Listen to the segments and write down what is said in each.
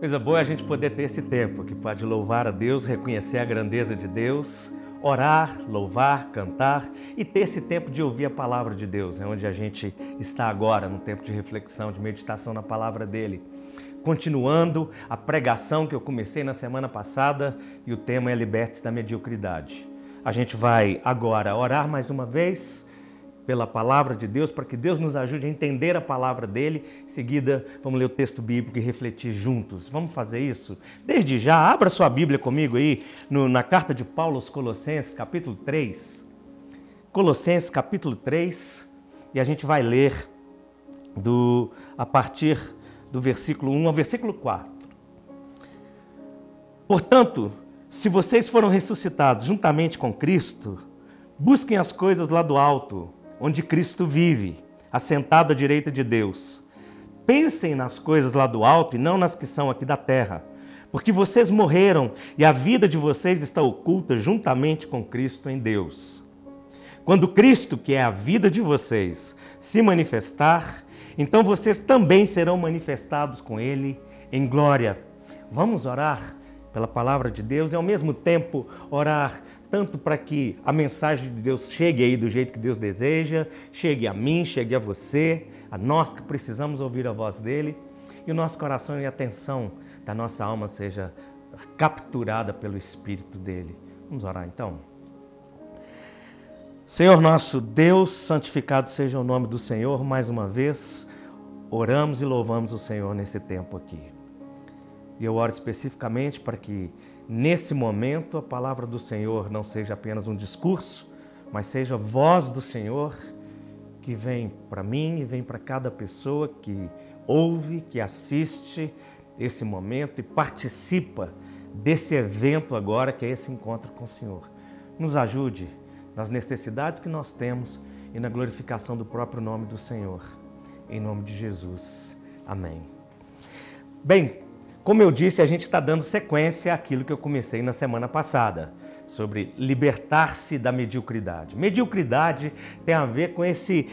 Coisa boa é a gente poder ter esse tempo que pode louvar a Deus, reconhecer a grandeza de Deus, orar, louvar, cantar e ter esse tempo de ouvir a palavra de Deus, é onde a gente está agora, no tempo de reflexão, de meditação na palavra dele. Continuando a pregação que eu comecei na semana passada e o tema é Liberte-se da Mediocridade. A gente vai agora orar mais uma vez pela palavra de Deus, para que Deus nos ajude a entender a palavra dele. Em seguida, vamos ler o texto bíblico e refletir juntos. Vamos fazer isso? Desde já, abra sua Bíblia comigo aí no, na carta de Paulo aos Colossenses, capítulo 3. Colossenses, capítulo 3, e a gente vai ler do a partir do versículo 1 ao versículo 4. Portanto, se vocês foram ressuscitados juntamente com Cristo, busquem as coisas lá do alto onde Cristo vive, assentado à direita de Deus. Pensem nas coisas lá do alto e não nas que são aqui da terra, porque vocês morreram e a vida de vocês está oculta juntamente com Cristo em Deus. Quando Cristo, que é a vida de vocês, se manifestar, então vocês também serão manifestados com Ele em glória. Vamos orar pela palavra de Deus e ao mesmo tempo orar tanto para que a mensagem de Deus chegue aí do jeito que Deus deseja, chegue a mim, chegue a você, a nós que precisamos ouvir a voz dele, e o nosso coração e a atenção da nossa alma seja capturada pelo Espírito dele. Vamos orar então. Senhor nosso Deus, santificado seja o nome do Senhor, mais uma vez, oramos e louvamos o Senhor nesse tempo aqui. E eu oro especificamente para que nesse momento a palavra do Senhor não seja apenas um discurso, mas seja a voz do Senhor que vem para mim e vem para cada pessoa que ouve, que assiste esse momento e participa desse evento agora que é esse encontro com o Senhor. Nos ajude nas necessidades que nós temos e na glorificação do próprio nome do Senhor. Em nome de Jesus. Amém. Bem, como eu disse, a gente está dando sequência àquilo que eu comecei na semana passada, sobre libertar-se da mediocridade. Mediocridade tem a ver com esse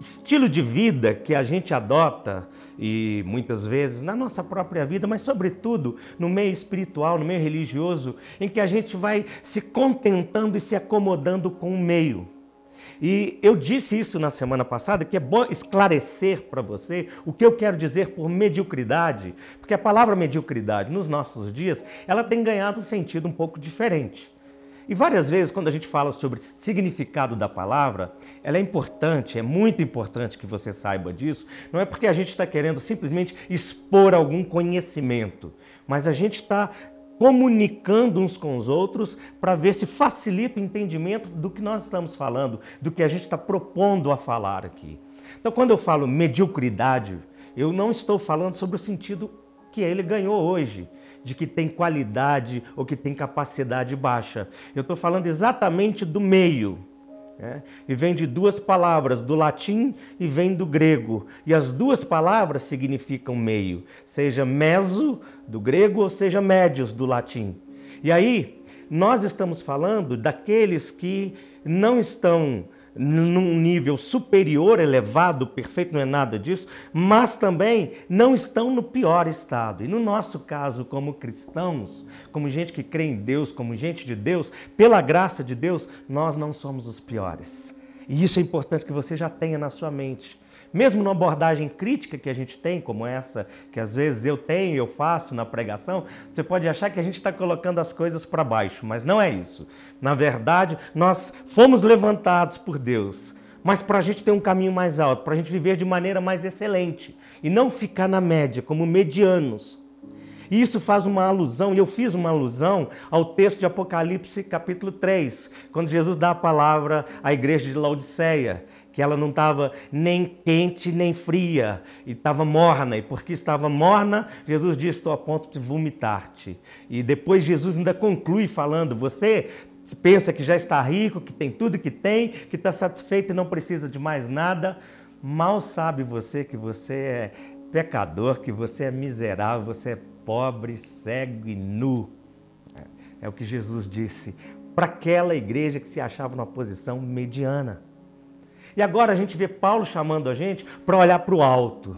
estilo de vida que a gente adota e muitas vezes na nossa própria vida, mas sobretudo no meio espiritual, no meio religioso, em que a gente vai se contentando e se acomodando com o meio. E eu disse isso na semana passada, que é bom esclarecer para você o que eu quero dizer por mediocridade, porque a palavra mediocridade nos nossos dias, ela tem ganhado um sentido um pouco diferente. E várias vezes, quando a gente fala sobre significado da palavra, ela é importante, é muito importante que você saiba disso. Não é porque a gente está querendo simplesmente expor algum conhecimento, mas a gente está comunicando uns com os outros para ver se facilita o entendimento do que nós estamos falando, do que a gente está propondo a falar aqui. Então, quando eu falo mediocridade, eu não estou falando sobre o sentido que ele ganhou hoje, de que tem qualidade ou que tem capacidade baixa. Eu estou falando exatamente do meio é, e vem de duas palavras, do latim e vem do grego. E as duas palavras significam meio, seja meso do grego ou seja médios do latim. E aí, nós estamos falando daqueles que não estão num nível superior, elevado, perfeito, não é nada disso, mas também não estão no pior estado. E no nosso caso, como cristãos, como gente que crê em Deus, como gente de Deus, pela graça de Deus, nós não somos os piores. E isso é importante que você já tenha na sua mente. Mesmo numa abordagem crítica que a gente tem, como essa, que às vezes eu tenho e eu faço na pregação, você pode achar que a gente está colocando as coisas para baixo, mas não é isso. Na verdade, nós fomos levantados por Deus, mas para a gente ter um caminho mais alto, para a gente viver de maneira mais excelente e não ficar na média, como medianos. E isso faz uma alusão, e eu fiz uma alusão ao texto de Apocalipse, capítulo 3, quando Jesus dá a palavra à igreja de Laodiceia que ela não estava nem quente nem fria, e estava morna, e porque estava morna, Jesus disse: Estou a ponto de vomitar-te. E depois Jesus ainda conclui falando: Você pensa que já está rico, que tem tudo que tem, que está satisfeito e não precisa de mais nada. Mal sabe você que você é pecador, que você é miserável, você é pobre, cego e nu. É, é o que Jesus disse para aquela igreja que se achava numa posição mediana. E agora a gente vê Paulo chamando a gente para olhar para o alto.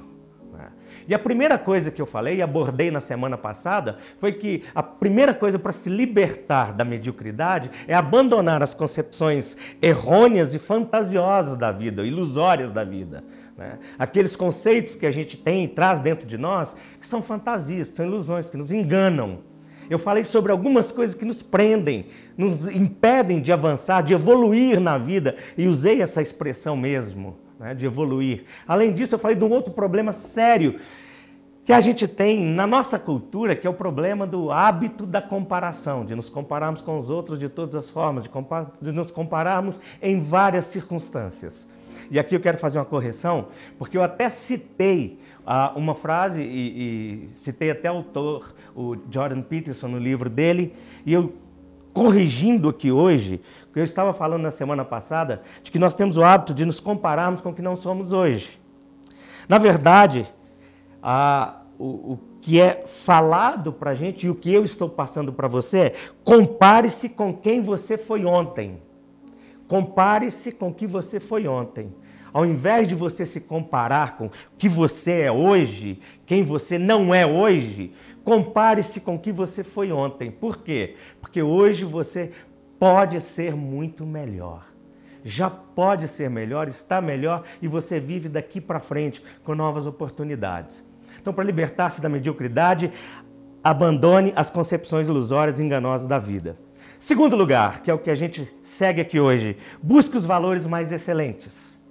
Né? E a primeira coisa que eu falei e abordei na semana passada foi que a primeira coisa para se libertar da mediocridade é abandonar as concepções errôneas e fantasiosas da vida, ilusórias da vida. Né? Aqueles conceitos que a gente tem e traz dentro de nós que são fantasias, são ilusões, que nos enganam. Eu falei sobre algumas coisas que nos prendem, nos impedem de avançar, de evoluir na vida, e usei essa expressão mesmo, né, de evoluir. Além disso, eu falei de um outro problema sério que a gente tem na nossa cultura, que é o problema do hábito da comparação, de nos compararmos com os outros de todas as formas, de, de nos compararmos em várias circunstâncias. E aqui eu quero fazer uma correção, porque eu até citei ah, uma frase e, e citei até o autor, o Jordan Peterson, no livro dele, e eu corrigindo aqui hoje, que eu estava falando na semana passada, de que nós temos o hábito de nos compararmos com o que não somos hoje. Na verdade, a, o, o que é falado para a gente e o que eu estou passando para você é compare-se com quem você foi ontem. Compare-se com o que você foi ontem. Ao invés de você se comparar com o que você é hoje, quem você não é hoje, compare-se com o que você foi ontem. Por quê? Porque hoje você pode ser muito melhor. Já pode ser melhor, está melhor e você vive daqui para frente com novas oportunidades. Então, para libertar-se da mediocridade, abandone as concepções ilusórias e enganosas da vida. Segundo lugar, que é o que a gente segue aqui hoje, busque os valores mais excelentes.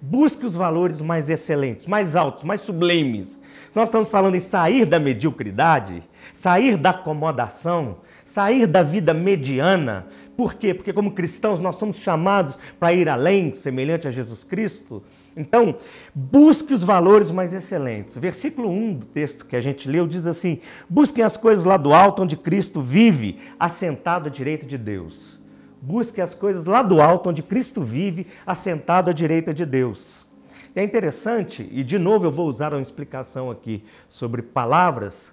Busque os valores mais excelentes, mais altos, mais sublimes. Nós estamos falando em sair da mediocridade, sair da acomodação, sair da vida mediana. Por quê? Porque, como cristãos, nós somos chamados para ir além, semelhante a Jesus Cristo. Então, busque os valores mais excelentes. Versículo 1 do texto que a gente leu diz assim: Busquem as coisas lá do alto onde Cristo vive, assentado à direita de Deus. Busque as coisas lá do alto onde Cristo vive, assentado à direita de Deus. É interessante, e de novo eu vou usar uma explicação aqui sobre palavras,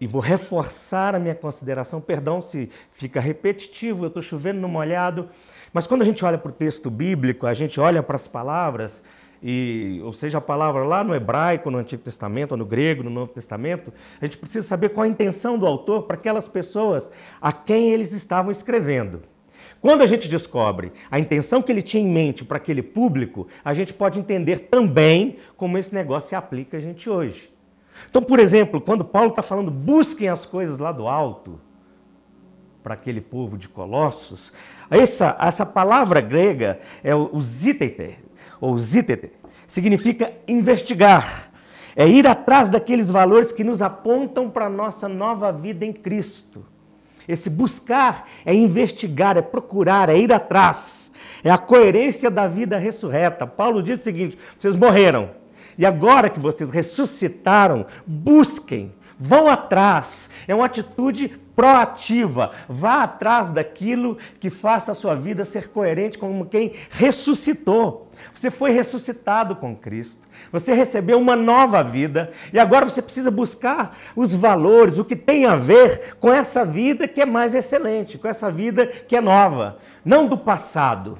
e vou reforçar a minha consideração. Perdão se fica repetitivo, eu estou chovendo no molhado, mas quando a gente olha para o texto bíblico, a gente olha para as palavras, e, ou seja, a palavra lá no hebraico, no Antigo Testamento, ou no grego, no Novo Testamento, a gente precisa saber qual a intenção do autor para aquelas pessoas a quem eles estavam escrevendo. Quando a gente descobre a intenção que ele tinha em mente para aquele público, a gente pode entender também como esse negócio se aplica a gente hoje. Então, por exemplo, quando Paulo está falando busquem as coisas lá do alto, para aquele povo de Colossos, essa, essa palavra grega é o zitete, ou zitete, significa investigar, é ir atrás daqueles valores que nos apontam para a nossa nova vida em Cristo. Esse buscar é investigar, é procurar, é ir atrás, é a coerência da vida ressurreta. Paulo diz o seguinte: vocês morreram, e agora que vocês ressuscitaram, busquem, vão atrás. É uma atitude proativa. Vá atrás daquilo que faça a sua vida ser coerente com quem ressuscitou. Você foi ressuscitado com Cristo. Você recebeu uma nova vida e agora você precisa buscar os valores, o que tem a ver com essa vida que é mais excelente, com essa vida que é nova, não do passado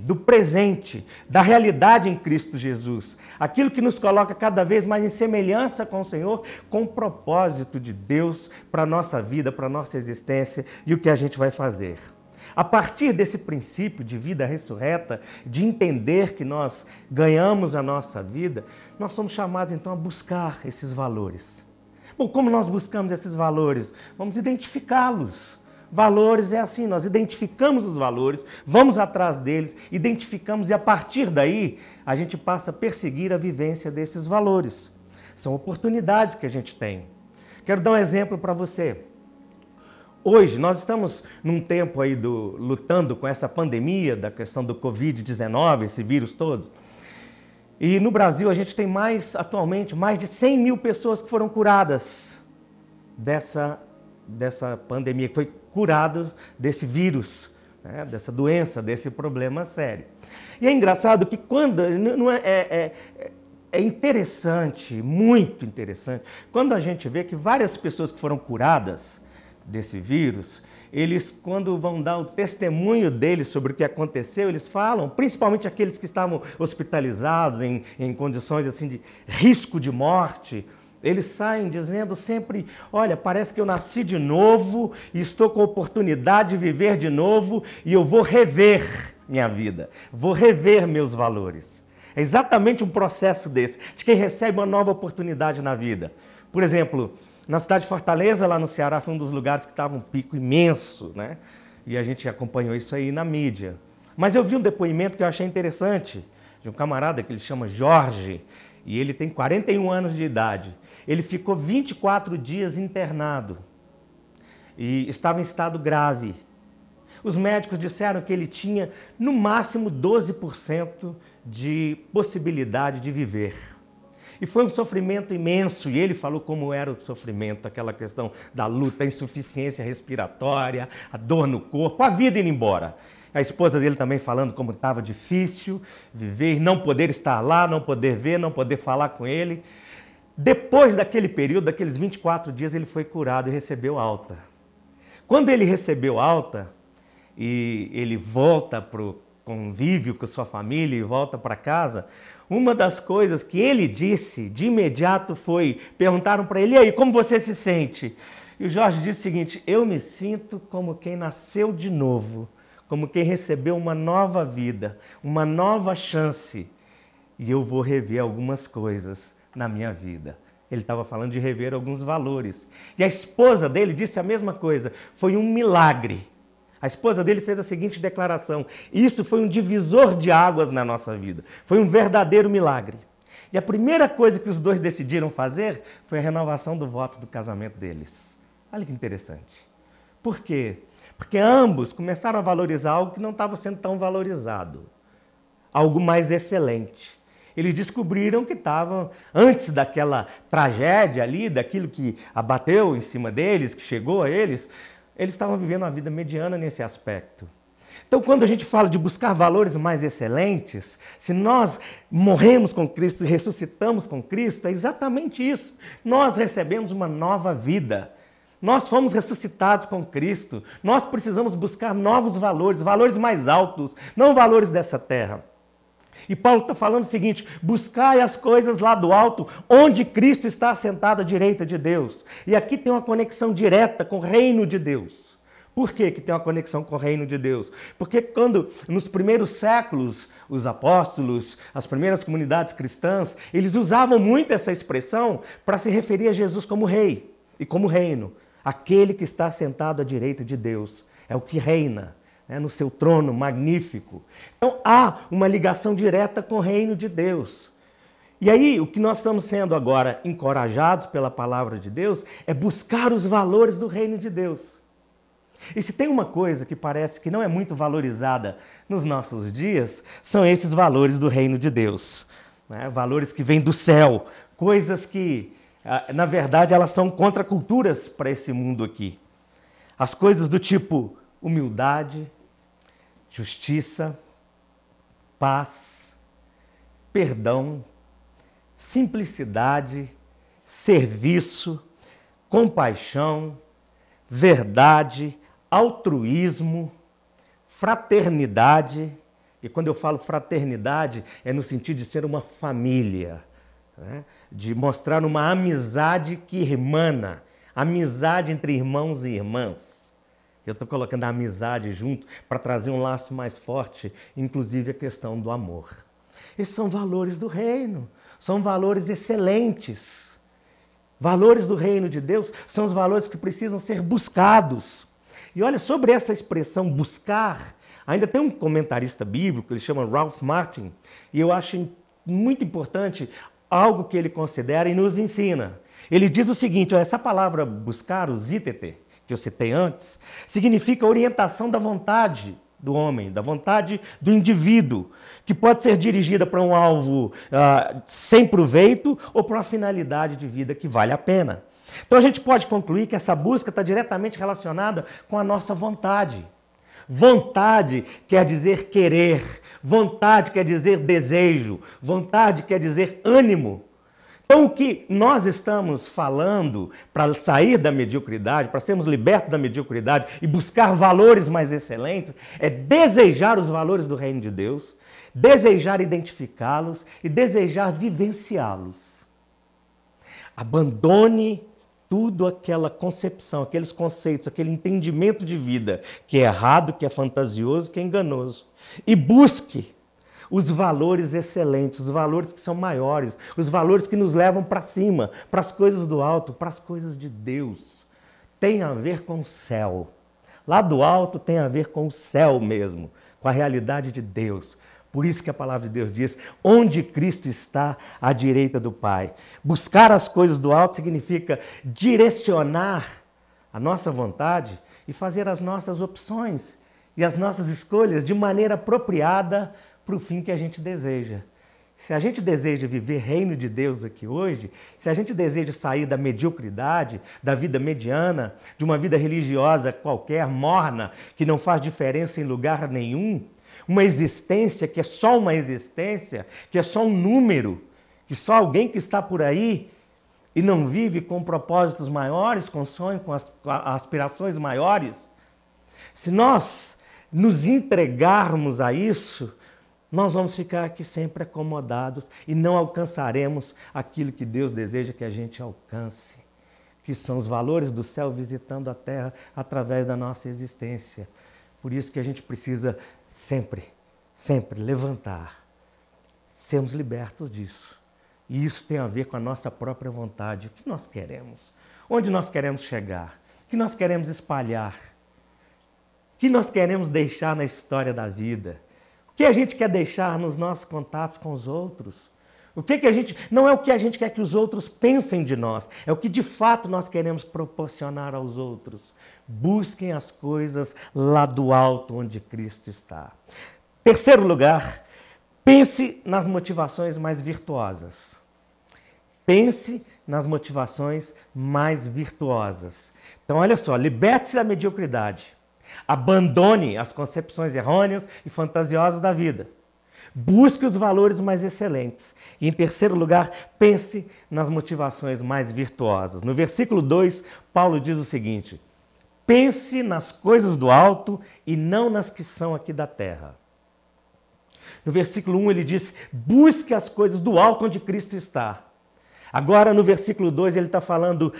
do presente, da realidade em Cristo Jesus. Aquilo que nos coloca cada vez mais em semelhança com o Senhor, com o propósito de Deus para a nossa vida, para a nossa existência e o que a gente vai fazer. A partir desse princípio de vida ressurreta, de entender que nós ganhamos a nossa vida, nós somos chamados então a buscar esses valores. Bom, como nós buscamos esses valores? Vamos identificá-los Valores é assim, nós identificamos os valores, vamos atrás deles, identificamos e a partir daí a gente passa a perseguir a vivência desses valores. São oportunidades que a gente tem. Quero dar um exemplo para você. Hoje nós estamos num tempo aí do, lutando com essa pandemia da questão do Covid-19, esse vírus todo. E no Brasil a gente tem mais, atualmente, mais de 100 mil pessoas que foram curadas dessa, dessa pandemia, que foi curados desse vírus, né, dessa doença, desse problema sério. E é engraçado que quando. Não é, é, é, é interessante, muito interessante, quando a gente vê que várias pessoas que foram curadas desse vírus, eles, quando vão dar o testemunho deles sobre o que aconteceu, eles falam, principalmente aqueles que estavam hospitalizados em, em condições assim de risco de morte, eles saem dizendo sempre: Olha, parece que eu nasci de novo e estou com a oportunidade de viver de novo e eu vou rever minha vida, vou rever meus valores. É exatamente um processo desse, de quem recebe uma nova oportunidade na vida. Por exemplo, na cidade de Fortaleza, lá no Ceará, foi um dos lugares que estava um pico imenso, né? E a gente acompanhou isso aí na mídia. Mas eu vi um depoimento que eu achei interessante, de um camarada que ele chama Jorge, e ele tem 41 anos de idade. Ele ficou 24 dias internado e estava em estado grave. Os médicos disseram que ele tinha no máximo 12% de possibilidade de viver. E foi um sofrimento imenso, e ele falou como era o sofrimento, aquela questão da luta, a insuficiência respiratória, a dor no corpo, a vida indo embora. A esposa dele também falando como estava difícil viver, não poder estar lá, não poder ver, não poder falar com ele. Depois daquele período, daqueles 24 dias, ele foi curado e recebeu alta. Quando ele recebeu alta e ele volta para o convívio com sua família e volta para casa, uma das coisas que ele disse de imediato foi: perguntaram para ele, e aí, como você se sente? E o Jorge disse o seguinte: eu me sinto como quem nasceu de novo como quem recebeu uma nova vida, uma nova chance. E eu vou rever algumas coisas na minha vida. Ele estava falando de rever alguns valores. E a esposa dele disse a mesma coisa. Foi um milagre. A esposa dele fez a seguinte declaração: Isso foi um divisor de águas na nossa vida. Foi um verdadeiro milagre. E a primeira coisa que os dois decidiram fazer foi a renovação do voto do casamento deles. Olha que interessante. Por quê? Porque ambos começaram a valorizar algo que não estava sendo tão valorizado, algo mais excelente. Eles descobriram que estavam, antes daquela tragédia ali, daquilo que abateu em cima deles, que chegou a eles, eles estavam vivendo uma vida mediana nesse aspecto. Então, quando a gente fala de buscar valores mais excelentes, se nós morremos com Cristo e ressuscitamos com Cristo, é exatamente isso. Nós recebemos uma nova vida. Nós fomos ressuscitados com Cristo. Nós precisamos buscar novos valores, valores mais altos, não valores dessa terra. E Paulo está falando o seguinte: buscai as coisas lá do alto, onde Cristo está assentado à direita de Deus. E aqui tem uma conexão direta com o reino de Deus. Por que, que tem uma conexão com o reino de Deus? Porque quando, nos primeiros séculos, os apóstolos, as primeiras comunidades cristãs, eles usavam muito essa expressão para se referir a Jesus como rei e como reino. Aquele que está sentado à direita de Deus é o que reina né, no seu trono magnífico. Então há uma ligação direta com o reino de Deus. E aí, o que nós estamos sendo agora encorajados pela palavra de Deus é buscar os valores do reino de Deus. E se tem uma coisa que parece que não é muito valorizada nos nossos dias, são esses valores do reino de Deus. Né? Valores que vêm do céu, coisas que ah, na verdade, elas são contraculturas para esse mundo aqui. As coisas do tipo humildade, justiça, paz, perdão, simplicidade, serviço, compaixão, verdade, altruísmo, fraternidade. E quando eu falo fraternidade, é no sentido de ser uma família. Né? de mostrar uma amizade que irmana, amizade entre irmãos e irmãs. Eu estou colocando a amizade junto para trazer um laço mais forte, inclusive a questão do amor. Esses são valores do reino, são valores excelentes. Valores do reino de Deus são os valores que precisam ser buscados. E olha, sobre essa expressão buscar, ainda tem um comentarista bíblico, ele chama Ralph Martin, e eu acho muito importante algo que ele considera e nos ensina. Ele diz o seguinte: essa palavra buscar, o zítete, que eu citei antes, significa orientação da vontade do homem, da vontade do indivíduo, que pode ser dirigida para um alvo uh, sem proveito ou para uma finalidade de vida que vale a pena. Então a gente pode concluir que essa busca está diretamente relacionada com a nossa vontade. Vontade quer dizer querer, vontade quer dizer desejo, vontade quer dizer ânimo. Então, o que nós estamos falando para sair da mediocridade, para sermos libertos da mediocridade e buscar valores mais excelentes, é desejar os valores do reino de Deus, desejar identificá-los e desejar vivenciá-los. Abandone tudo aquela concepção, aqueles conceitos, aquele entendimento de vida que é errado, que é fantasioso, que é enganoso. E busque os valores excelentes, os valores que são maiores, os valores que nos levam para cima, para as coisas do alto, para as coisas de Deus. Tem a ver com o céu. Lá do alto tem a ver com o céu mesmo, com a realidade de Deus. Por isso que a palavra de Deus diz: onde Cristo está, à direita do Pai. Buscar as coisas do alto significa direcionar a nossa vontade e fazer as nossas opções e as nossas escolhas de maneira apropriada para o fim que a gente deseja. Se a gente deseja viver reino de Deus aqui hoje, se a gente deseja sair da mediocridade, da vida mediana, de uma vida religiosa qualquer, morna, que não faz diferença em lugar nenhum, uma existência que é só uma existência, que é só um número, que só alguém que está por aí e não vive com propósitos maiores, com sonhos, com aspirações maiores. Se nós nos entregarmos a isso, nós vamos ficar aqui sempre acomodados e não alcançaremos aquilo que Deus deseja que a gente alcance, que são os valores do céu visitando a terra através da nossa existência. Por isso que a gente precisa sempre, sempre levantar, sermos libertos disso. E isso tem a ver com a nossa própria vontade, o que nós queremos, onde nós queremos chegar, o que nós queremos espalhar, o que nós queremos deixar na história da vida, que a gente quer deixar nos nossos contatos com os outros. O que, que a gente. Não é o que a gente quer que os outros pensem de nós, é o que de fato nós queremos proporcionar aos outros. Busquem as coisas lá do alto onde Cristo está. Terceiro lugar, pense nas motivações mais virtuosas. Pense nas motivações mais virtuosas. Então, olha só, liberte-se da mediocridade. Abandone as concepções errôneas e fantasiosas da vida. Busque os valores mais excelentes. E em terceiro lugar, pense nas motivações mais virtuosas. No versículo 2, Paulo diz o seguinte: Pense nas coisas do alto e não nas que são aqui da terra. No versículo 1 ele diz: Busque as coisas do alto onde Cristo está. Agora, no versículo 2, ele está falando: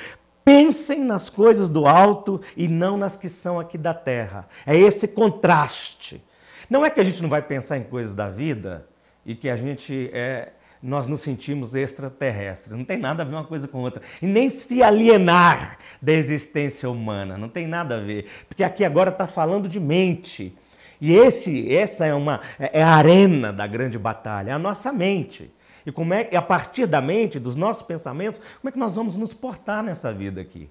Pensem nas coisas do alto e não nas que são aqui da terra. É esse contraste. Não é que a gente não vai pensar em coisas da vida e que a gente é, nós nos sentimos extraterrestres. Não tem nada a ver uma coisa com outra. E nem se alienar da existência humana. Não tem nada a ver. Porque aqui agora está falando de mente. E esse, essa é, uma, é a arena da grande batalha, é a nossa mente. E como é a partir da mente, dos nossos pensamentos, como é que nós vamos nos portar nessa vida aqui?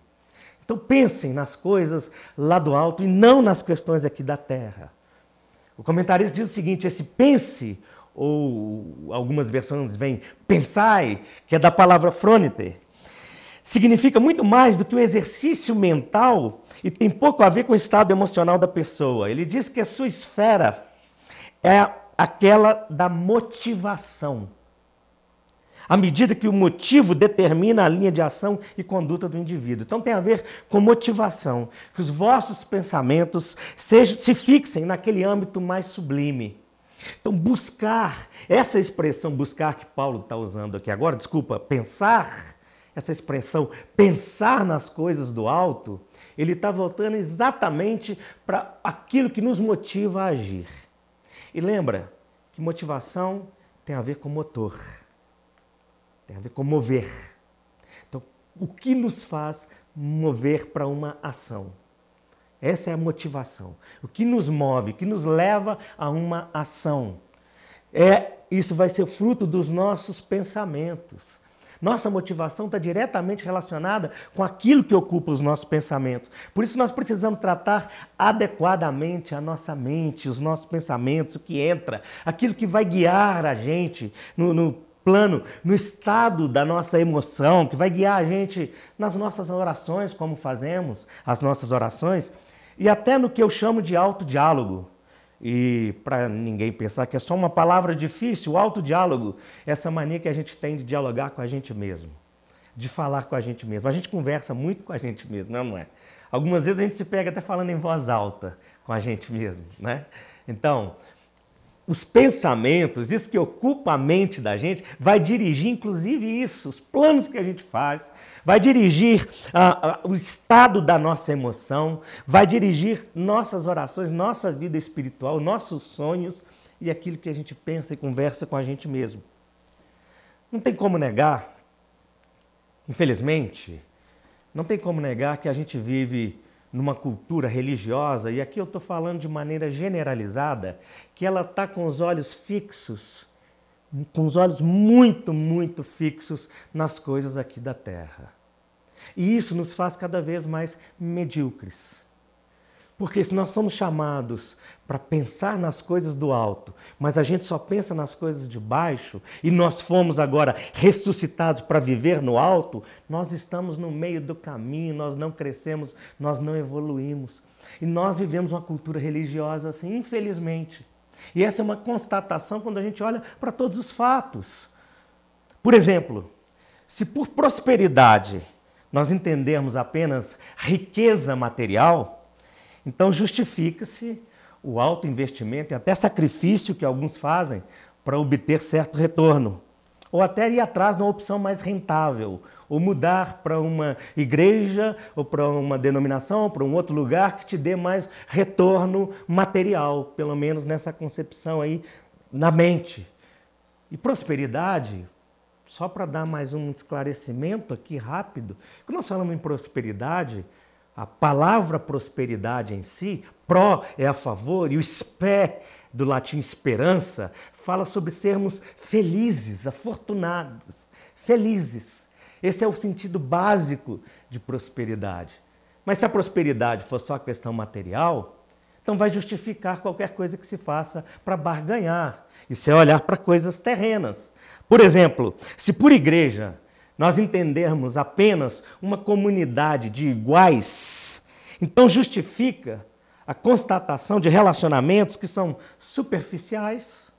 Então pensem nas coisas lá do alto e não nas questões aqui da terra. O comentarista diz o seguinte: esse pense, ou algumas versões vêm pensai, que é da palavra fronite, significa muito mais do que um exercício mental e tem pouco a ver com o estado emocional da pessoa. Ele diz que a sua esfera é aquela da motivação à medida que o motivo determina a linha de ação e conduta do indivíduo. Então tem a ver com motivação, que os vossos pensamentos sejam, se fixem naquele âmbito mais sublime. Então, buscar, essa expressão buscar que Paulo está usando aqui agora, desculpa, pensar, essa expressão pensar nas coisas do alto, ele está voltando exatamente para aquilo que nos motiva a agir. E lembra que motivação tem a ver com motor. Tem a ver com mover. Então, o que nos faz mover para uma ação? Essa é a motivação. O que nos move, o que nos leva a uma ação. É, isso vai ser fruto dos nossos pensamentos. Nossa motivação está diretamente relacionada com aquilo que ocupa os nossos pensamentos. Por isso nós precisamos tratar adequadamente a nossa mente, os nossos pensamentos, o que entra, aquilo que vai guiar a gente no, no plano, no estado da nossa emoção, que vai guiar a gente nas nossas orações, como fazemos as nossas orações, e até no que eu chamo de autodiálogo. E para ninguém pensar que é só uma palavra difícil, o autodiálogo, essa mania que a gente tem de dialogar com a gente mesmo, de falar com a gente mesmo. A gente conversa muito com a gente mesmo, não é? Algumas vezes a gente se pega até falando em voz alta com a gente mesmo, né? Então, os pensamentos, isso que ocupa a mente da gente, vai dirigir inclusive isso, os planos que a gente faz, vai dirigir ah, ah, o estado da nossa emoção, vai dirigir nossas orações, nossa vida espiritual, nossos sonhos e aquilo que a gente pensa e conversa com a gente mesmo. Não tem como negar, infelizmente, não tem como negar que a gente vive numa cultura religiosa, e aqui eu estou falando de maneira generalizada, que ela está com os olhos fixos, com os olhos muito, muito fixos nas coisas aqui da terra. E isso nos faz cada vez mais medíocres. Porque se nós somos chamados para pensar nas coisas do alto, mas a gente só pensa nas coisas de baixo, e nós fomos agora ressuscitados para viver no alto, nós estamos no meio do caminho, nós não crescemos, nós não evoluímos. E nós vivemos uma cultura religiosa assim, infelizmente. E essa é uma constatação quando a gente olha para todos os fatos. Por exemplo, se por prosperidade nós entendermos apenas riqueza material, então justifica-se o alto investimento e até sacrifício que alguns fazem para obter certo retorno. Ou até ir atrás de uma opção mais rentável, ou mudar para uma igreja, ou para uma denominação, ou para um outro lugar que te dê mais retorno material, pelo menos nessa concepção aí na mente. E prosperidade, só para dar mais um esclarecimento aqui rápido, quando nós falamos em prosperidade, a palavra prosperidade em si, pró é a favor, e o spé, do latim esperança, fala sobre sermos felizes, afortunados, felizes. Esse é o sentido básico de prosperidade. Mas se a prosperidade for só a questão material, então vai justificar qualquer coisa que se faça para barganhar. Isso é olhar para coisas terrenas. Por exemplo, se por igreja nós entendermos apenas uma comunidade de iguais, então justifica a constatação de relacionamentos que são superficiais,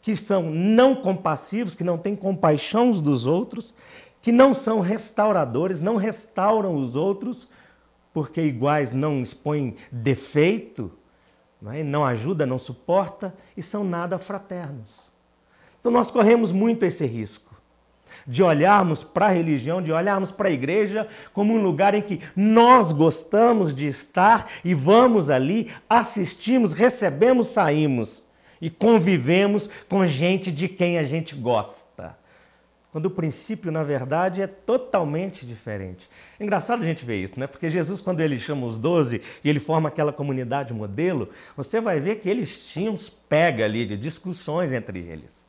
que são não compassivos, que não têm compaixão uns dos outros, que não são restauradores, não restauram os outros, porque iguais não expõem defeito, não, é? não ajuda, não suporta e são nada fraternos. Então nós corremos muito esse risco de olharmos para a religião, de olharmos para a igreja como um lugar em que nós gostamos de estar e vamos ali, assistimos, recebemos, saímos e convivemos com gente de quem a gente gosta. Quando o princípio, na verdade, é totalmente diferente. É engraçado a gente ver isso, né? Porque Jesus, quando ele chama os doze e ele forma aquela comunidade modelo, você vai ver que eles tinham uns pega ali de discussões entre eles.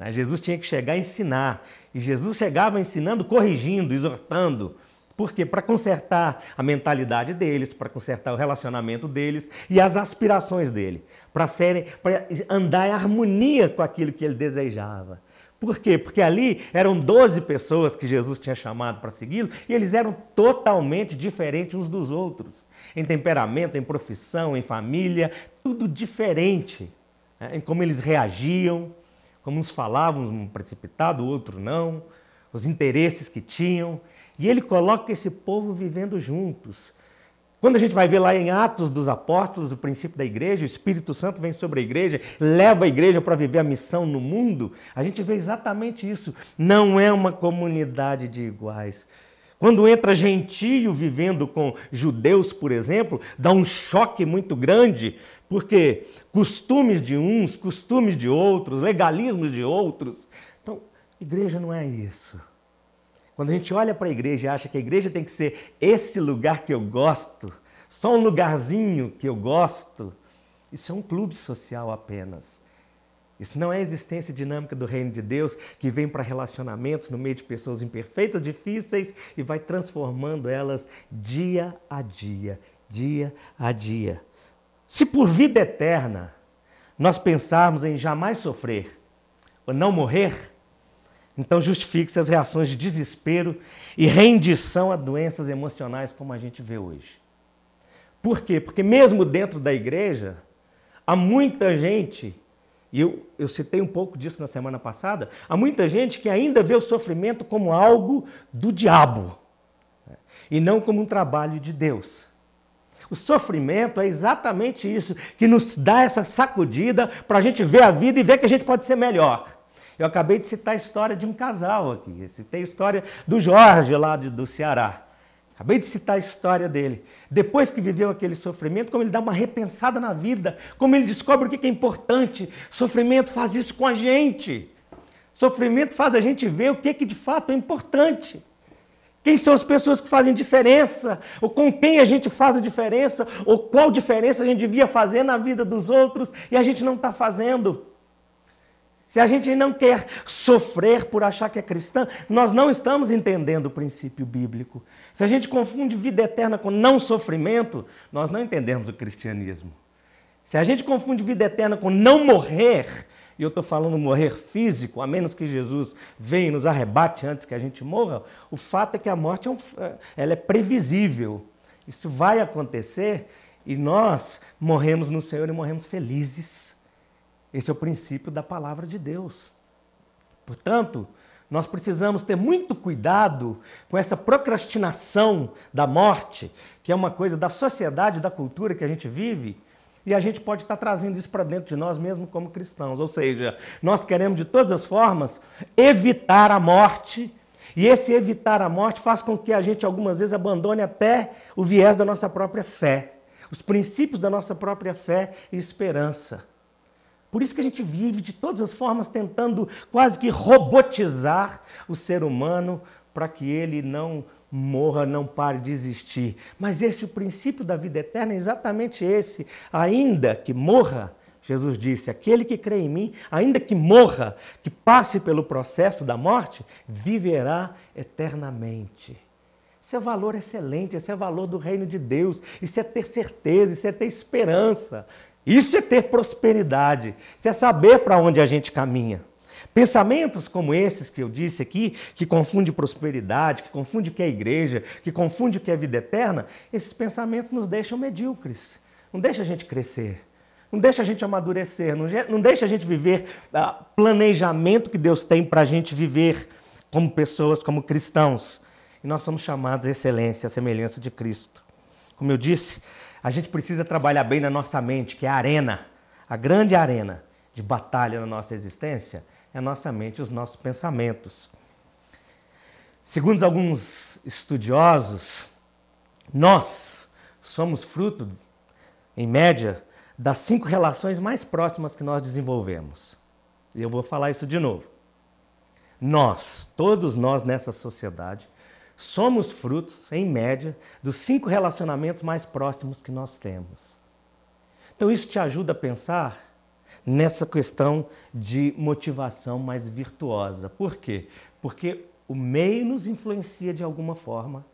Né? Jesus tinha que chegar a ensinar. E Jesus chegava ensinando, corrigindo, exortando. Por quê? Para consertar a mentalidade deles, para consertar o relacionamento deles e as aspirações dele, para andar em harmonia com aquilo que ele desejava. Por quê? Porque ali eram 12 pessoas que Jesus tinha chamado para segui-lo e eles eram totalmente diferentes uns dos outros. Em temperamento, em profissão, em família, tudo diferente. Né? Em como eles reagiam, como uns falavam, um precipitado, o outro não, os interesses que tinham. E ele coloca esse povo vivendo juntos. Quando a gente vai ver lá em Atos dos Apóstolos, o princípio da igreja, o Espírito Santo vem sobre a igreja, leva a igreja para viver a missão no mundo, a gente vê exatamente isso. Não é uma comunidade de iguais. Quando entra gentio vivendo com judeus, por exemplo, dá um choque muito grande, porque costumes de uns, costumes de outros, legalismos de outros. Então, igreja não é isso. Quando a gente olha para a igreja e acha que a igreja tem que ser esse lugar que eu gosto, só um lugarzinho que eu gosto, isso é um clube social apenas. Isso não é a existência dinâmica do reino de Deus que vem para relacionamentos no meio de pessoas imperfeitas, difíceis e vai transformando elas dia a dia, dia a dia. Se por vida eterna nós pensarmos em jamais sofrer ou não morrer, então justifique-se as reações de desespero e rendição a doenças emocionais como a gente vê hoje. Por quê? Porque mesmo dentro da igreja, há muita gente, e eu, eu citei um pouco disso na semana passada, há muita gente que ainda vê o sofrimento como algo do diabo né? e não como um trabalho de Deus. O sofrimento é exatamente isso que nos dá essa sacudida para a gente ver a vida e ver que a gente pode ser melhor. Eu acabei de citar a história de um casal aqui. Eu citei a história do Jorge lá de, do Ceará. Acabei de citar a história dele. Depois que viveu aquele sofrimento, como ele dá uma repensada na vida, como ele descobre o que é importante. Sofrimento faz isso com a gente. Sofrimento faz a gente ver o que, que de fato é importante. Quem são as pessoas que fazem diferença? Ou com quem a gente faz a diferença? Ou qual diferença a gente devia fazer na vida dos outros e a gente não está fazendo? Se a gente não quer sofrer por achar que é cristã, nós não estamos entendendo o princípio bíblico. Se a gente confunde vida eterna com não sofrimento, nós não entendemos o cristianismo. Se a gente confunde vida eterna com não morrer, e eu estou falando morrer físico, a menos que Jesus venha e nos arrebate antes que a gente morra, o fato é que a morte é, um, é, ela é previsível. Isso vai acontecer e nós morremos no Senhor e morremos felizes. Esse é o princípio da palavra de Deus. Portanto, nós precisamos ter muito cuidado com essa procrastinação da morte, que é uma coisa da sociedade, da cultura que a gente vive, e a gente pode estar trazendo isso para dentro de nós mesmo como cristãos. Ou seja, nós queremos de todas as formas evitar a morte, e esse evitar a morte faz com que a gente algumas vezes abandone até o viés da nossa própria fé, os princípios da nossa própria fé e esperança. Por isso que a gente vive de todas as formas tentando quase que robotizar o ser humano para que ele não morra, não pare de existir. Mas esse o princípio da vida eterna é exatamente esse. Ainda que morra, Jesus disse: aquele que crê em mim, ainda que morra, que passe pelo processo da morte, viverá eternamente. Isso é valor excelente, esse é valor do reino de Deus, isso é ter certeza, isso é ter esperança. Isso é ter prosperidade, isso é saber para onde a gente caminha. Pensamentos como esses que eu disse aqui, que confunde prosperidade, que confunde o que é igreja, que confunde o que é vida eterna, esses pensamentos nos deixam medíocres, não deixa a gente crescer, não deixa a gente amadurecer, não, deixa a gente viver o uh, planejamento que Deus tem para a gente viver como pessoas, como cristãos. E nós somos chamados à excelência, à semelhança de Cristo. Como eu disse, a gente precisa trabalhar bem na nossa mente, que é a arena, a grande arena de batalha na nossa existência é a nossa mente os nossos pensamentos. Segundo alguns estudiosos, nós somos fruto, em média, das cinco relações mais próximas que nós desenvolvemos. E eu vou falar isso de novo. Nós, todos nós nessa sociedade, somos frutos, em média, dos cinco relacionamentos mais próximos que nós temos. Então, isso te ajuda a pensar nessa questão de motivação mais virtuosa. Por quê? Porque o meio nos influencia de alguma forma.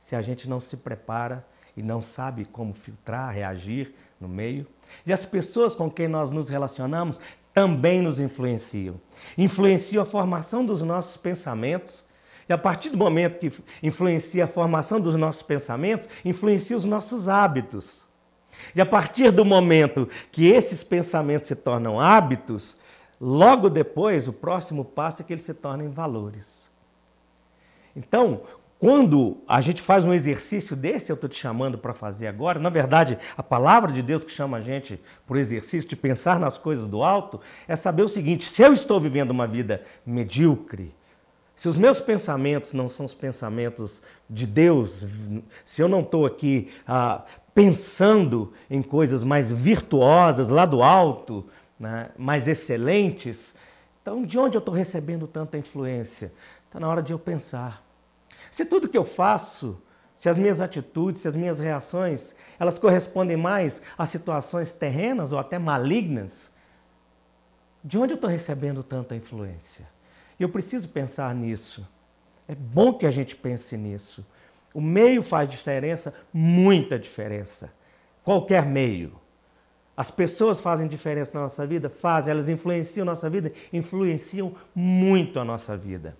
Se a gente não se prepara e não sabe como filtrar, reagir no meio. E as pessoas com quem nós nos relacionamos também nos influenciam. Influenciam a formação dos nossos pensamentos, e a partir do momento que influencia a formação dos nossos pensamentos, influencia os nossos hábitos. E a partir do momento que esses pensamentos se tornam hábitos, logo depois o próximo passo é que eles se tornem valores. Então, quando a gente faz um exercício desse, eu estou te chamando para fazer agora, na verdade, a palavra de Deus que chama a gente por exercício de pensar nas coisas do alto, é saber o seguinte: se eu estou vivendo uma vida medíocre, se os meus pensamentos não são os pensamentos de Deus, se eu não estou aqui ah, pensando em coisas mais virtuosas lá do alto, né, mais excelentes, então de onde eu estou recebendo tanta influência? Está na hora de eu pensar. Se tudo que eu faço, se as minhas atitudes, se as minhas reações, elas correspondem mais a situações terrenas ou até malignas, de onde eu estou recebendo tanta influência? Eu preciso pensar nisso. É bom que a gente pense nisso. O meio faz diferença, muita diferença. Qualquer meio. As pessoas fazem diferença na nossa vida? Fazem, elas influenciam nossa vida? Influenciam muito a nossa vida.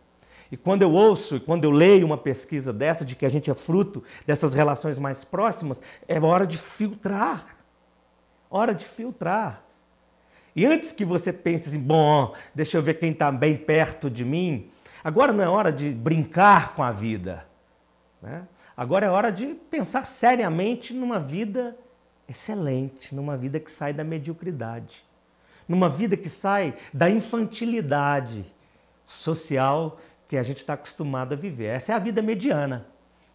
E quando eu ouço e quando eu leio uma pesquisa dessa, de que a gente é fruto dessas relações mais próximas, é hora de filtrar. Hora de filtrar. E antes que você pense assim, bom, deixa eu ver quem está bem perto de mim, agora não é hora de brincar com a vida. Né? Agora é hora de pensar seriamente numa vida excelente, numa vida que sai da mediocridade, numa vida que sai da infantilidade social que a gente está acostumado a viver. Essa é a vida mediana,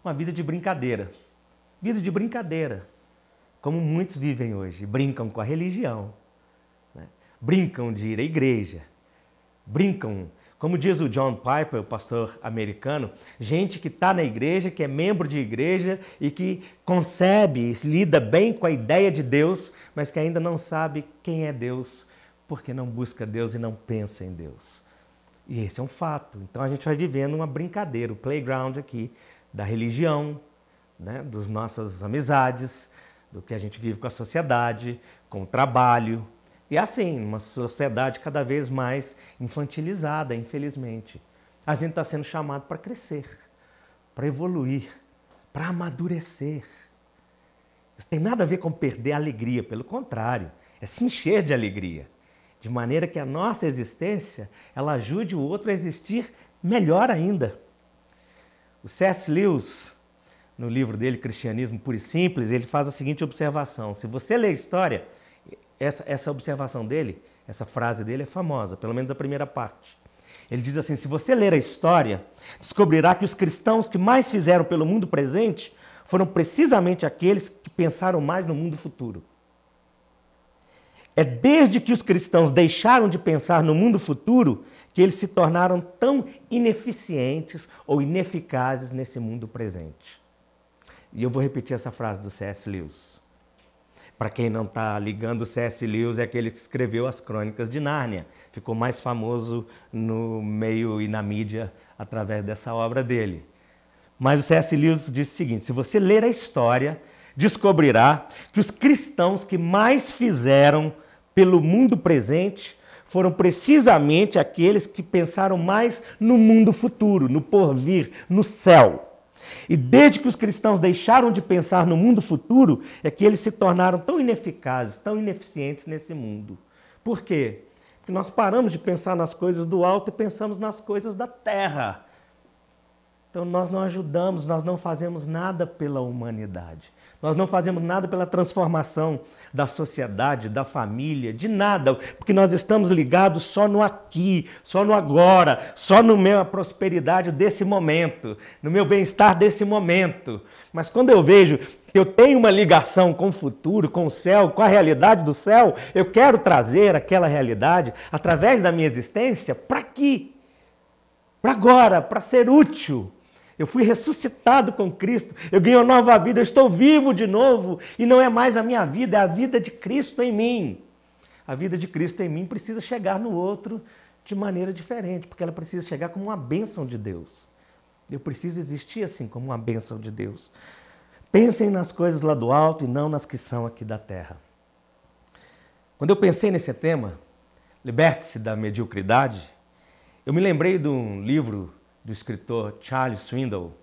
uma vida de brincadeira. Vida de brincadeira, como muitos vivem hoje. Brincam com a religião, né? brincam de ir à igreja, brincam como diz o John Piper, o pastor americano, gente que está na igreja, que é membro de igreja e que concebe, lida bem com a ideia de Deus, mas que ainda não sabe quem é Deus, porque não busca Deus e não pensa em Deus. E esse é um fato. Então a gente vai vivendo uma brincadeira, o playground aqui da religião, né, das nossas amizades, do que a gente vive com a sociedade, com o trabalho, e assim, uma sociedade cada vez mais infantilizada, infelizmente. A gente está sendo chamado para crescer, para evoluir, para amadurecer. Isso tem nada a ver com perder a alegria, pelo contrário, é se encher de alegria, de maneira que a nossa existência ela ajude o outro a existir melhor ainda. O C.S. Lewis, no livro dele Cristianismo Puro e Simples, ele faz a seguinte observação: se você lê a história, essa, essa observação dele, essa frase dele é famosa, pelo menos a primeira parte. Ele diz assim: se você ler a história, descobrirá que os cristãos que mais fizeram pelo mundo presente foram precisamente aqueles que pensaram mais no mundo futuro. É desde que os cristãos deixaram de pensar no mundo futuro que eles se tornaram tão ineficientes ou ineficazes nesse mundo presente. E eu vou repetir essa frase do C.S. Lewis. Para quem não está ligando, C.S. Lewis é aquele que escreveu as Crônicas de Nárnia. Ficou mais famoso no meio e na mídia através dessa obra dele. Mas o C.S. Lewis disse o seguinte: se você ler a história, descobrirá que os cristãos que mais fizeram pelo mundo presente foram precisamente aqueles que pensaram mais no mundo futuro, no porvir, no céu. E desde que os cristãos deixaram de pensar no mundo futuro, é que eles se tornaram tão ineficazes, tão ineficientes nesse mundo. Por quê? Porque nós paramos de pensar nas coisas do alto e pensamos nas coisas da terra. Então nós não ajudamos, nós não fazemos nada pela humanidade. Nós não fazemos nada pela transformação da sociedade, da família, de nada, porque nós estamos ligados só no aqui, só no agora, só no meu prosperidade desse momento, no meu bem-estar desse momento. Mas quando eu vejo que eu tenho uma ligação com o futuro, com o céu, com a realidade do céu, eu quero trazer aquela realidade através da minha existência para aqui, para agora, para ser útil eu fui ressuscitado com Cristo, eu ganhei uma nova vida, eu estou vivo de novo e não é mais a minha vida, é a vida de Cristo em mim. A vida de Cristo em mim precisa chegar no outro de maneira diferente, porque ela precisa chegar como uma bênção de Deus. Eu preciso existir assim, como uma bênção de Deus. Pensem nas coisas lá do alto e não nas que são aqui da terra. Quando eu pensei nesse tema, liberte-se da mediocridade, eu me lembrei de um livro do escritor Charles Swindoll,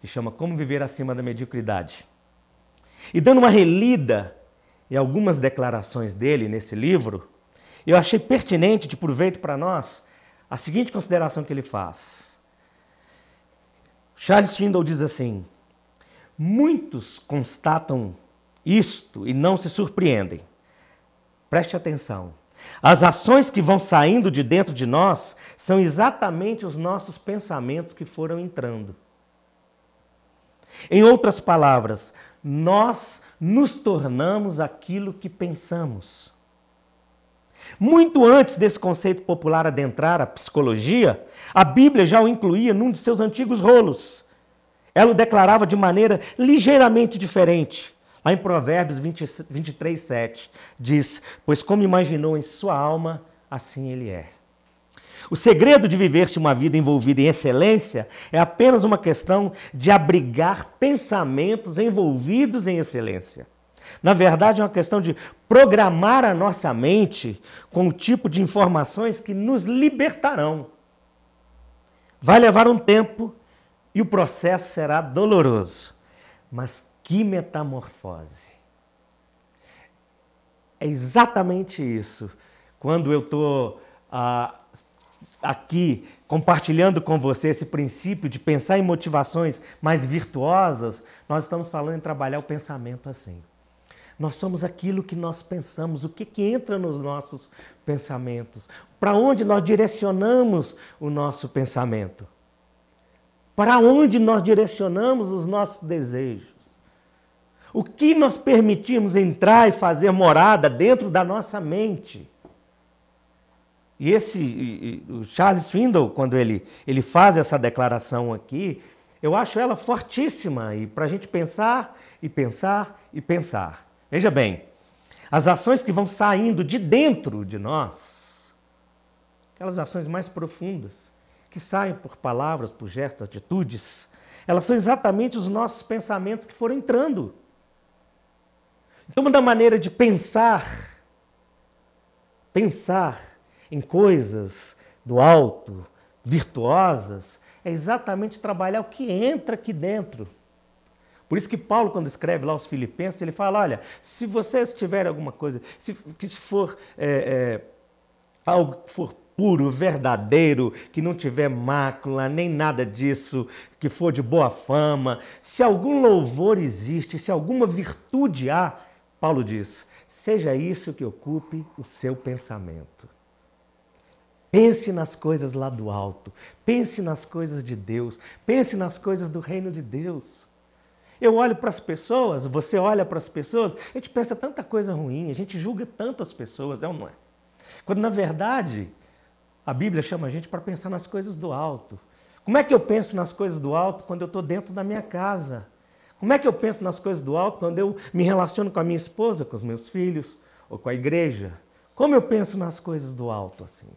que chama Como Viver Acima da Mediocridade. E dando uma relida em algumas declarações dele nesse livro, eu achei pertinente, de proveito para nós, a seguinte consideração que ele faz. Charles Swindoll diz assim: Muitos constatam isto e não se surpreendem. Preste atenção. As ações que vão saindo de dentro de nós são exatamente os nossos pensamentos que foram entrando. Em outras palavras, nós nos tornamos aquilo que pensamos. Muito antes desse conceito popular adentrar a psicologia, a Bíblia já o incluía num de seus antigos rolos. Ela o declarava de maneira ligeiramente diferente. Lá em Provérbios 20, 23, 7, diz: Pois como imaginou em sua alma, assim ele é. O segredo de viver-se uma vida envolvida em excelência é apenas uma questão de abrigar pensamentos envolvidos em excelência. Na verdade, é uma questão de programar a nossa mente com o tipo de informações que nos libertarão. Vai levar um tempo e o processo será doloroso, mas que metamorfose! é exatamente isso. Quando eu estou ah, aqui compartilhando com você esse princípio de pensar em motivações mais virtuosas, nós estamos falando em trabalhar o pensamento assim. Nós somos aquilo que nós pensamos, o que, que entra nos nossos pensamentos, para onde nós direcionamos o nosso pensamento, para onde nós direcionamos os nossos desejos. O que nós permitimos entrar e fazer morada dentro da nossa mente. E esse, o Charles Swindoll, quando ele, ele faz essa declaração aqui, eu acho ela fortíssima e para a gente pensar e pensar e pensar. Veja bem, as ações que vão saindo de dentro de nós, aquelas ações mais profundas, que saem por palavras, por gestos, atitudes, elas são exatamente os nossos pensamentos que foram entrando. Então, uma maneira de pensar, pensar em coisas do alto, virtuosas, é exatamente trabalhar o que entra aqui dentro. Por isso que Paulo, quando escreve lá aos Filipenses, ele fala: olha, se vocês tiverem alguma coisa, se, que for é, é, algo for puro, verdadeiro, que não tiver mácula, nem nada disso, que for de boa fama, se algum louvor existe, se alguma virtude há, Paulo diz: seja isso que ocupe o seu pensamento. Pense nas coisas lá do alto, pense nas coisas de Deus, pense nas coisas do reino de Deus. Eu olho para as pessoas, você olha para as pessoas, a gente pensa tanta coisa ruim, a gente julga tanto as pessoas, é ou não é? Quando na verdade a Bíblia chama a gente para pensar nas coisas do alto. Como é que eu penso nas coisas do alto quando eu estou dentro da minha casa? Como é que eu penso nas coisas do alto quando eu me relaciono com a minha esposa, com os meus filhos ou com a igreja? Como eu penso nas coisas do alto assim?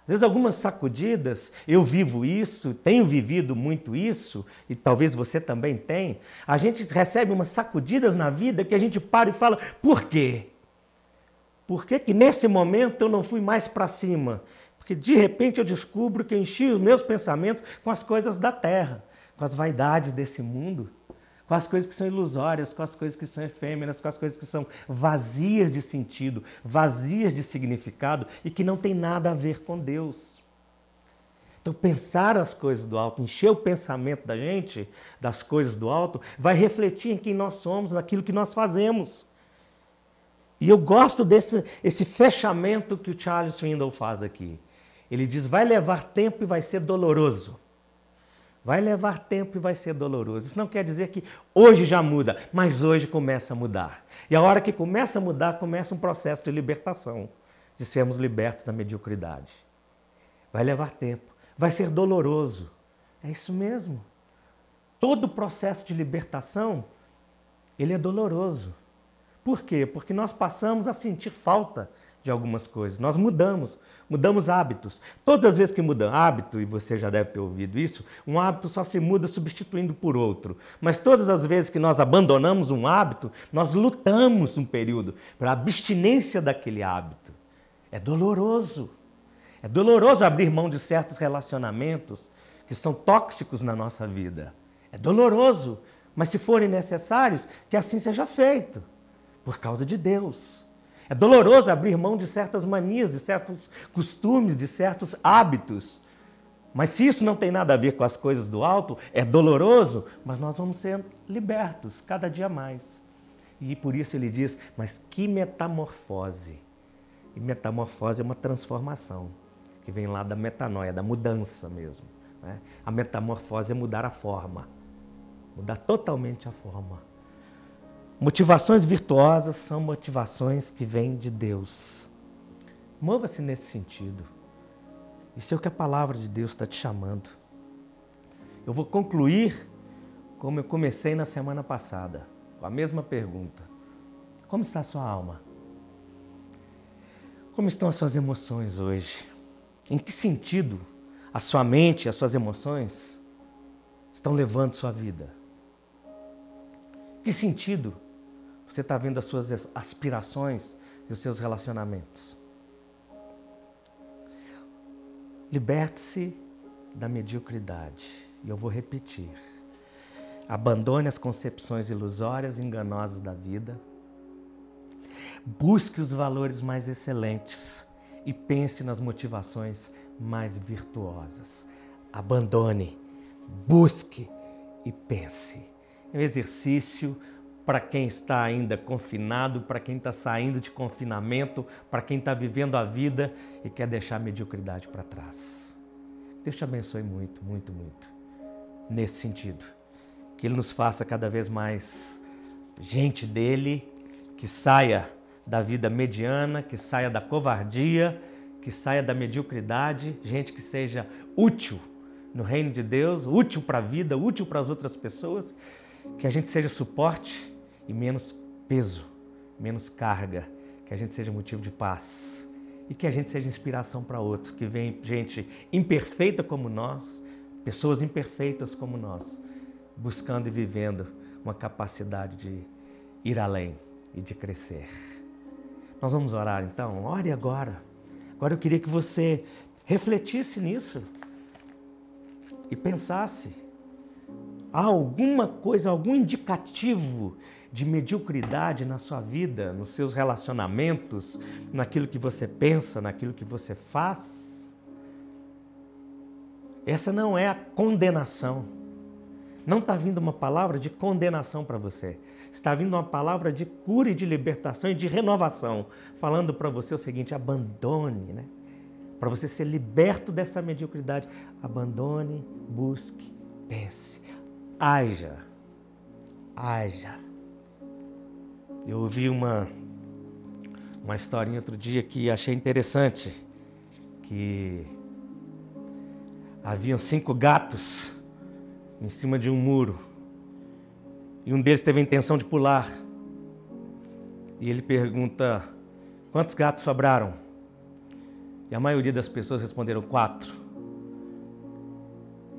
Às vezes, algumas sacudidas, eu vivo isso, tenho vivido muito isso, e talvez você também tem. A gente recebe umas sacudidas na vida que a gente para e fala: por quê? Por que, que nesse momento eu não fui mais para cima? Porque de repente eu descubro que eu enchi os meus pensamentos com as coisas da terra, com as vaidades desse mundo com as coisas que são ilusórias, com as coisas que são efêmeras, com as coisas que são vazias de sentido, vazias de significado e que não tem nada a ver com Deus. Então, pensar as coisas do alto, encher o pensamento da gente das coisas do alto, vai refletir em quem nós somos, naquilo que nós fazemos. E eu gosto desse esse fechamento que o Charles Swindoll faz aqui. Ele diz: vai levar tempo e vai ser doloroso. Vai levar tempo e vai ser doloroso. Isso não quer dizer que hoje já muda, mas hoje começa a mudar. E a hora que começa a mudar, começa um processo de libertação, de sermos libertos da mediocridade. Vai levar tempo, vai ser doloroso. É isso mesmo. Todo processo de libertação, ele é doloroso. Por quê? Porque nós passamos a sentir falta de algumas coisas. Nós mudamos, mudamos hábitos. Todas as vezes que muda hábito, e você já deve ter ouvido isso, um hábito só se muda substituindo por outro. Mas todas as vezes que nós abandonamos um hábito, nós lutamos um período para a abstinência daquele hábito. É doloroso. É doloroso abrir mão de certos relacionamentos que são tóxicos na nossa vida. É doloroso, mas se forem necessários, que assim seja feito, por causa de Deus. É doloroso abrir mão de certas manias, de certos costumes, de certos hábitos. Mas se isso não tem nada a ver com as coisas do alto, é doloroso, mas nós vamos ser libertos cada dia mais. E por isso ele diz: mas que metamorfose! E metamorfose é uma transformação, que vem lá da metanoia, da mudança mesmo. Né? A metamorfose é mudar a forma, mudar totalmente a forma. Motivações virtuosas são motivações que vêm de Deus. Mova-se nesse sentido. Isso é o que a palavra de Deus está te chamando. Eu vou concluir como eu comecei na semana passada, com a mesma pergunta: Como está a sua alma? Como estão as suas emoções hoje? Em que sentido a sua mente as suas emoções estão levando sua vida? Que sentido você está vendo as suas aspirações e os seus relacionamentos. Liberte-se da mediocridade. E eu vou repetir. Abandone as concepções ilusórias e enganosas da vida. Busque os valores mais excelentes e pense nas motivações mais virtuosas. Abandone, busque e pense. É um exercício para quem está ainda confinado, para quem está saindo de confinamento, para quem está vivendo a vida e quer deixar a mediocridade para trás. Deus te abençoe muito, muito, muito nesse sentido. Que Ele nos faça cada vez mais gente dele, que saia da vida mediana, que saia da covardia, que saia da mediocridade, gente que seja útil no reino de Deus, útil para a vida, útil para as outras pessoas, que a gente seja suporte e menos peso, menos carga, que a gente seja motivo de paz e que a gente seja inspiração para outros, que vem gente imperfeita como nós, pessoas imperfeitas como nós, buscando e vivendo uma capacidade de ir além e de crescer. Nós vamos orar então? Ore agora. Agora eu queria que você refletisse nisso e pensasse: há alguma coisa, algum indicativo de mediocridade na sua vida, nos seus relacionamentos, naquilo que você pensa, naquilo que você faz? Essa não é a condenação. Não está vindo uma palavra de condenação para você. Está vindo uma palavra de cura e de libertação e de renovação, falando para você o seguinte: abandone, né? Para você ser liberto dessa mediocridade, abandone, busque, pense, haja, haja. Eu ouvi uma, uma historinha outro dia que achei interessante, que haviam cinco gatos em cima de um muro e um deles teve a intenção de pular. E ele pergunta: quantos gatos sobraram? E a maioria das pessoas responderam quatro.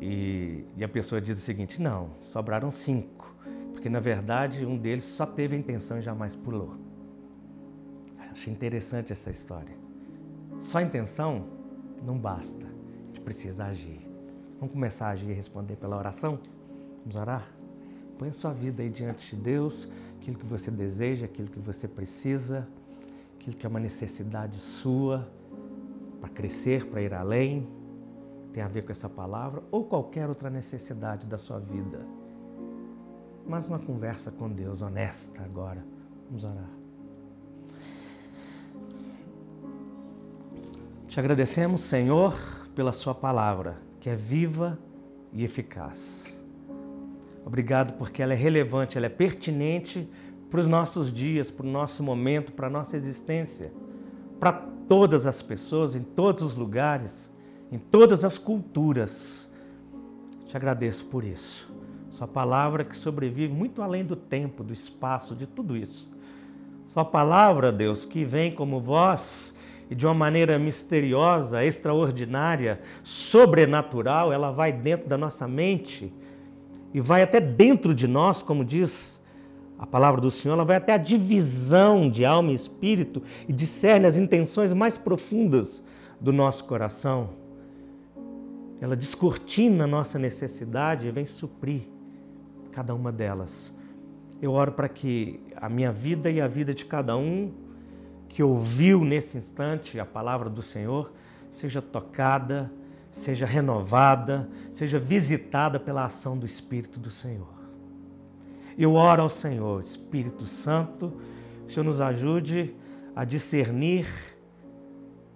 E, e a pessoa diz o seguinte: não, sobraram cinco. Porque na verdade um deles só teve a intenção e jamais pulou. Achei interessante essa história. Só intenção não basta, a gente precisa agir. Vamos começar a agir e responder pela oração? Vamos orar? Põe a sua vida aí diante de Deus, aquilo que você deseja, aquilo que você precisa, aquilo que é uma necessidade sua para crescer, para ir além, tem a ver com essa palavra, ou qualquer outra necessidade da sua vida. Mas uma conversa com Deus honesta agora. Vamos orar. Te agradecemos, Senhor, pela Sua palavra, que é viva e eficaz. Obrigado porque ela é relevante, ela é pertinente para os nossos dias, para o nosso momento, para a nossa existência, para todas as pessoas, em todos os lugares, em todas as culturas. Te agradeço por isso. Sua palavra que sobrevive muito além do tempo, do espaço, de tudo isso. Sua palavra, Deus, que vem como voz e de uma maneira misteriosa, extraordinária, sobrenatural, ela vai dentro da nossa mente e vai até dentro de nós, como diz a palavra do Senhor ela vai até a divisão de alma e espírito e discerne as intenções mais profundas do nosso coração. Ela descortina a nossa necessidade e vem suprir cada uma delas. Eu oro para que a minha vida e a vida de cada um que ouviu nesse instante a palavra do Senhor seja tocada, seja renovada, seja visitada pela ação do Espírito do Senhor. Eu oro ao Senhor, Espírito Santo, que o Senhor nos ajude a discernir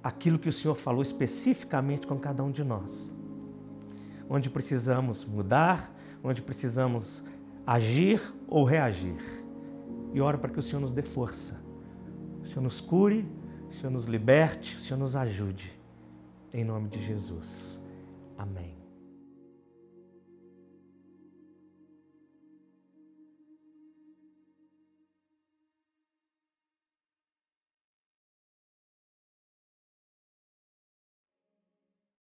aquilo que o Senhor falou especificamente com cada um de nós. Onde precisamos mudar, onde precisamos agir ou reagir. E oro para que o Senhor nos dê força, o Senhor nos cure, o Senhor nos liberte, o Senhor nos ajude. Em nome de Jesus. Amém.